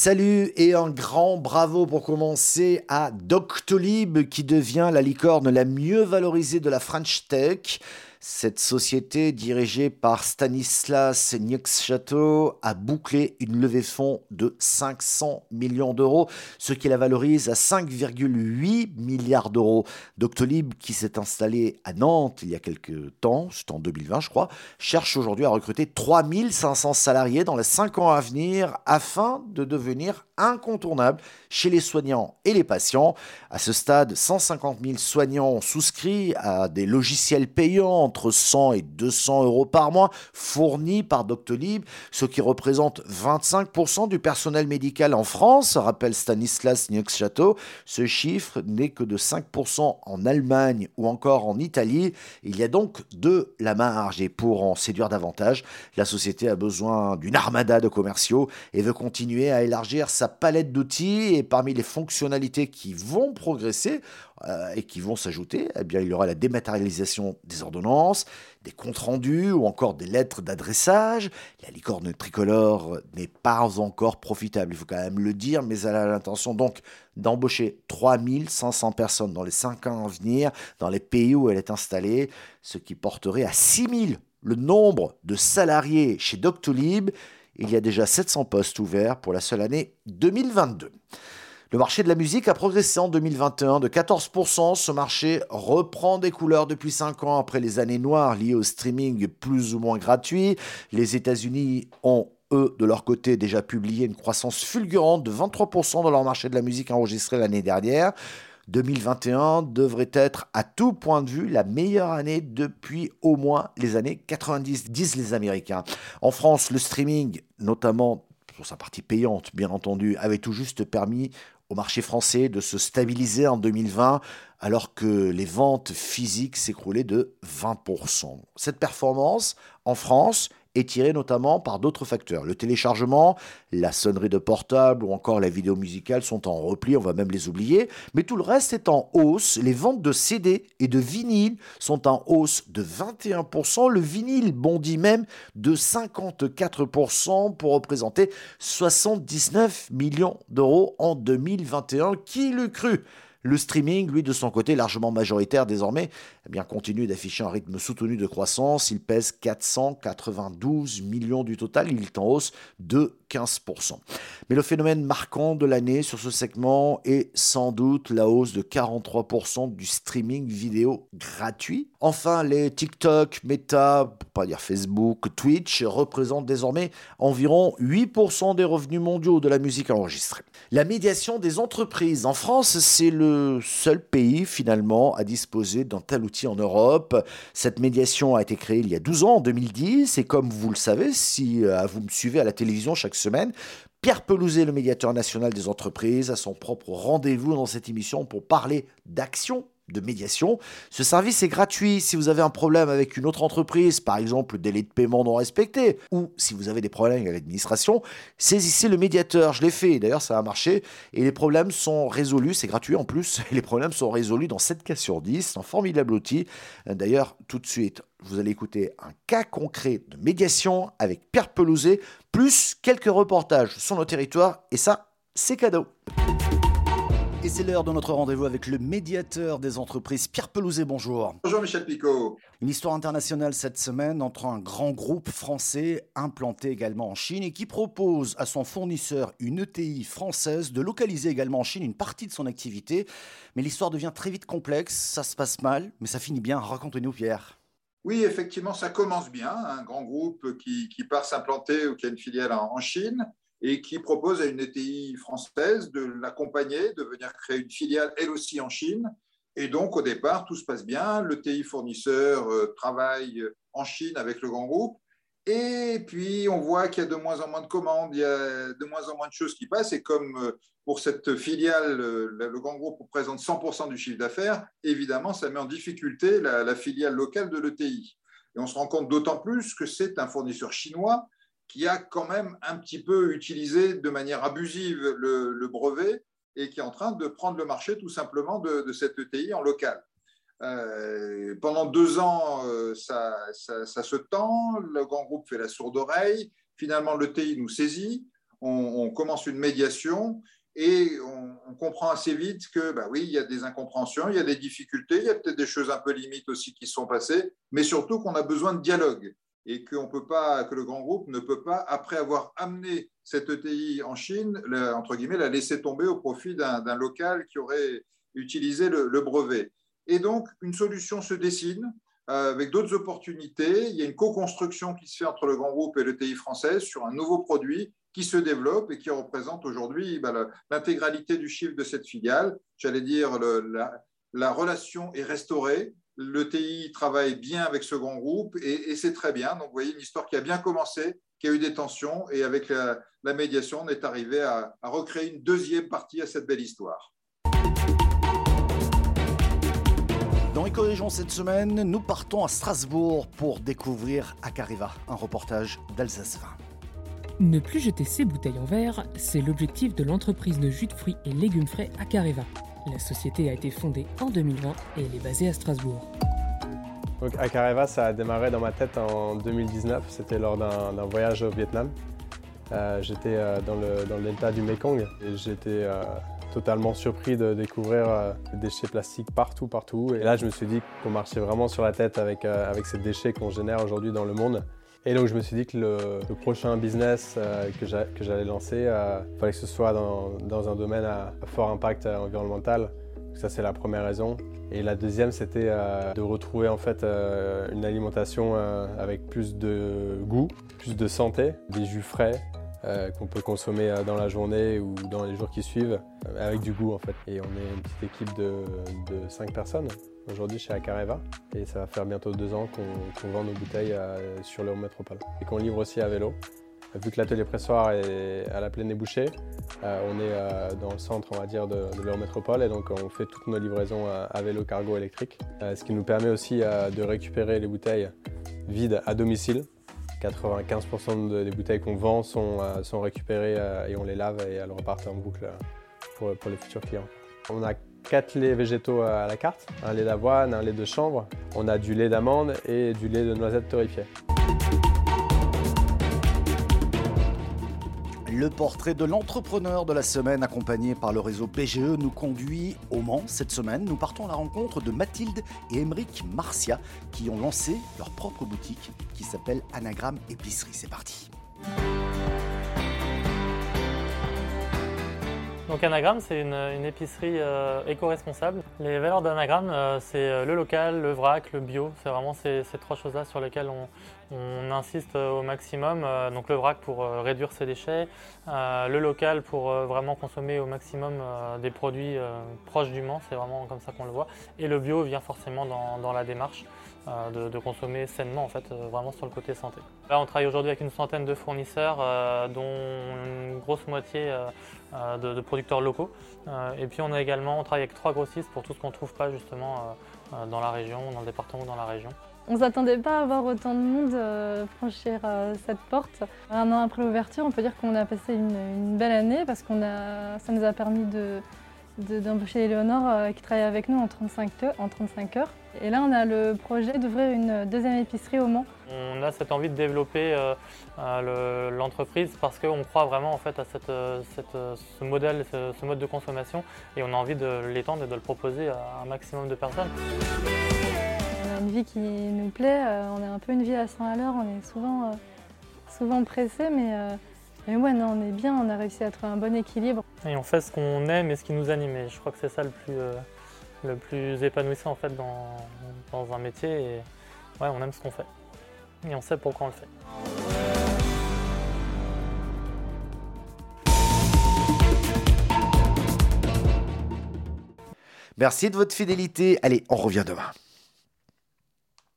Salut et un grand bravo pour commencer à Doctolib qui devient la licorne la mieux valorisée de la French Tech. Cette société, dirigée par Stanislas Niexchateau, a bouclé une levée de fonds de 500 millions d'euros, ce qui la valorise à 5,8 milliards d'euros. Doctolib, qui s'est installé à Nantes il y a quelques temps, c'était en 2020 je crois, cherche aujourd'hui à recruter 3500 salariés dans les 5 ans à venir afin de devenir incontournable chez les soignants et les patients. À ce stade, 150 000 soignants ont souscrit à des logiciels payants entre 100 et 200 euros par mois fournis par Doctolib, ce qui représente 25% du personnel médical en France, rappelle Stanislas Niexchateau. Ce chiffre n'est que de 5% en Allemagne ou encore en Italie. Il y a donc de la marge et pour en séduire davantage, la société a besoin d'une armada de commerciaux et veut continuer à élargir sa palette d'outils et parmi les fonctionnalités qui vont progresser euh, et qui vont s'ajouter, eh bien, il y aura la dématérialisation des ordonnances, des comptes rendus ou encore des lettres d'adressage. La licorne tricolore n'est pas encore profitable, il faut quand même le dire, mais elle a l'intention donc d'embaucher 3500 personnes dans les 5 ans à venir dans les pays où elle est installée, ce qui porterait à 6000 le nombre de salariés chez Doctolib il y a déjà 700 postes ouverts pour la seule année 2022. Le marché de la musique a progressé en 2021 de 14%. Ce marché reprend des couleurs depuis 5 ans après les années noires liées au streaming plus ou moins gratuit. Les États-Unis ont eux, de leur côté, déjà publié une croissance fulgurante de 23% dans leur marché de la musique enregistré l'année dernière. 2021 devrait être à tout point de vue la meilleure année depuis au moins les années 90, disent les Américains. En France, le streaming, notamment pour sa partie payante, bien entendu, avait tout juste permis au marché français de se stabiliser en 2020 alors que les ventes physiques s'écroulaient de 20%. Cette performance en France tiré notamment par d'autres facteurs. Le téléchargement, la sonnerie de portable ou encore la vidéo musicale sont en repli, on va même les oublier, mais tout le reste est en hausse. Les ventes de CD et de vinyle sont en hausse de 21%. Le vinyle bondit même de 54% pour représenter 79 millions d'euros en 2021. Qui l'eût cru? Le streaming, lui, de son côté, largement majoritaire désormais, eh bien, continue d'afficher un rythme soutenu de croissance. Il pèse 492 millions du total. Il est en hausse de 15%. Mais le phénomène marquant de l'année sur ce segment est sans doute la hausse de 43% du streaming vidéo gratuit. Enfin, les TikTok, Meta, pour pas dire Facebook, Twitch représentent désormais environ 8% des revenus mondiaux de la musique enregistrée. La médiation des entreprises en France, c'est le seul pays finalement à disposer d'un tel outil en Europe. Cette médiation a été créée il y a 12 ans, en 2010, et comme vous le savez, si euh, vous me suivez à la télévision chaque semaine. Pierre Pelouzet, le médiateur national des entreprises, a son propre rendez-vous dans cette émission pour parler d'action de médiation. Ce service est gratuit si vous avez un problème avec une autre entreprise, par exemple le délai de paiement non respecté, ou si vous avez des problèmes avec l'administration, saisissez le médiateur. Je l'ai fait, d'ailleurs ça a marché, et les problèmes sont résolus, c'est gratuit en plus, les problèmes sont résolus dans 7 cas sur 10, c'est un formidable outil. D'ailleurs, tout de suite, vous allez écouter un cas concret de médiation avec Pierre Pelouzet, plus quelques reportages sur nos territoires, et ça, c'est cadeau. Et c'est l'heure de notre rendez-vous avec le médiateur des entreprises, Pierre Pelouzet, bonjour. Bonjour Michel Picot. Une histoire internationale cette semaine entre un grand groupe français implanté également en Chine et qui propose à son fournisseur, une ETI française, de localiser également en Chine une partie de son activité. Mais l'histoire devient très vite complexe, ça se passe mal, mais ça finit bien. Racontez-nous Pierre. Oui, effectivement, ça commence bien. Un grand groupe qui, part s'implanter ou qui a une filiale en, Chine et qui propose à une ETI française de l'accompagner, de venir créer une filiale elle aussi en Chine. Et donc, au départ, tout se passe bien. L'ETI fournisseur euh, travaille en Chine avec le grand groupe. Et puis, on voit qu'il y a de moins en moins de commandes, il y a de moins en moins de choses qui passent. Et comme euh, pour cette filiale, le grand groupe représente 100% du chiffre d'affaires, évidemment, ça met en difficulté la, filiale locale de l'ETI. Et on se rend compte d'autant plus que c'est un fournisseur chinois qui a quand même un petit peu utilisé de manière abusive le, brevet et qui est en train de prendre le marché tout simplement de, cette ETI en local. Euh, pendant deux ans, euh, ça, se tend, le grand groupe fait la sourde oreille, finalement le TI nous saisit, on, commence une médiation et on, comprend assez vite que, bah oui, il y a des incompréhensions, il y a des difficultés, il y a peut-être des choses un peu limites aussi qui sont passées, mais surtout qu'on a besoin de dialogue et que le grand groupe ne peut pas, après avoir amené cette ETI en Chine, entre guillemets, la laisser tomber au profit d'un local qui aurait utilisé le, le, brevet. Et donc, une solution se dessine euh, avec d'autres opportunités. Il y a une co-construction qui se fait entre le grand groupe et l'ETI française sur un nouveau produit qui se développe et qui représente aujourd'hui bah, l'intégralité du chiffre de cette filiale. J'allais dire, la, relation est restaurée. L'ETI travaille bien avec ce grand groupe et, c'est très bien. Donc, vous voyez, une histoire qui a bien commencé, qui a eu des tensions et avec la, médiation, on est arrivé à recréer une deuxième partie à cette belle histoire. Dans Éco-Région cette semaine, nous partons à Strasbourg pour découvrir Acariva, un reportage d'Alsace 20. Ne plus jeter ses bouteilles en verre, c'est l'objectif de l'entreprise de jus de fruits et légumes frais Acariva. La société a été fondée en 2020 et elle est basée à Strasbourg. Donc Acariva, ça a démarré dans ma tête en 2019. C'était lors d'un voyage au Vietnam. Euh, j'étais euh, dans, le, du Mekong et j'étais euh, totalement surpris de découvrir des déchets plastiques partout, partout. Et là, je me suis dit qu'on marchait vraiment sur la tête avec ces déchets qu'on génère aujourd'hui dans le monde. Et donc, je me suis dit que le, prochain business euh, que j'allais lancer, il fallait que ce soit dans, un domaine à, fort impact environnemental. Ça, c'est la première raison. Et la deuxième, c'était de retrouver en fait une alimentation avec plus de goût, plus de santé, des jus frais, euh, qu'on peut consommer euh, dans la journée ou dans les jours qui suivent, euh, avec du goût en fait. Et on est une petite équipe de, de 5 personnes aujourd'hui chez Acareva. Et ça va faire bientôt deux ans qu'on vend nos bouteilles sur l'Euro Métropole. Et qu'on livre aussi à vélo. Vu que l'atelier pressoir est à la plaine des bouchers, on est dans le centre on va dire de, de Métropole. Et donc on fait toutes nos livraisons à, vélo cargo électrique, ce qui nous permet aussi de récupérer les bouteilles vides à domicile. 95% des bouteilles qu'on vend sont, euh, récupérées euh, et on les lave et elles repartent en boucle euh, pour, pour les futurs clients. On a quatre laits végétaux à la carte, un lait d'avoine, un lait de chanvre, on a du lait d'amande et du lait de noisette torréfié. Le portrait de l'entrepreneur de la semaine accompagné par le réseau BGE nous conduit au Mans cette semaine. Nous partons à la rencontre de Mathilde et Émeric Marcia qui ont lancé leur propre boutique qui s'appelle Anagramme Épicerie. C'est parti. Donc Anagramme, c'est une, épicerie euh, éco-responsable. Les valeurs d'Anagramme, euh, c'est euh, le local, le vrac, le bio. C'est vraiment ces, trois choses-là sur lesquelles on, insiste au maximum. donc le vrac pour réduire ses déchets, le local pour vraiment consommer au maximum des produits proches du Mans, c'est vraiment comme ça qu'on le voit. Et le bio vient forcément dans la démarche. Euh, de, consommer sainement en fait, euh, vraiment sur le côté santé. Là on travaille aujourd'hui avec une centaine de fournisseurs euh, dont une grosse moitié de, producteurs locaux. et puis on a également, on travaille avec trois grossistes pour tout ce qu'on ne trouve pas justement dans la région, dans le département ou dans la région. On ne s'attendait pas à voir autant de monde franchir cette porte. Un an après l'ouverture, on peut dire qu'on a passé une, belle année parce que ça nous a permis de, d'embaucher Éléonore euh, qui travaille avec nous en 35, en 35 heures. Et là, on a le projet d'ouvrir une deuxième épicerie au Mans. On a cette envie de développer euh, euh, l'entreprise parce qu'on croit vraiment en fait à cette, ce modèle, ce, mode de consommation et on a envie de l'étendre et de le proposer à un maximum de personnes. On a une vie qui nous plaît, on a un peu une vie à 100 à l'heure, on est souvent, souvent pressé, mais mais ouais, non, on est bien, on a réussi à trouver un bon équilibre. Et on fait ce qu'on aime et ce qui nous anime. Et je crois que c'est ça le plus, euh, le plus épanouissant en fait dans, dans un métier. Et ouais, on aime ce qu'on fait. Et on sait pourquoi on le fait. Merci de votre fidélité. Allez, on revient demain.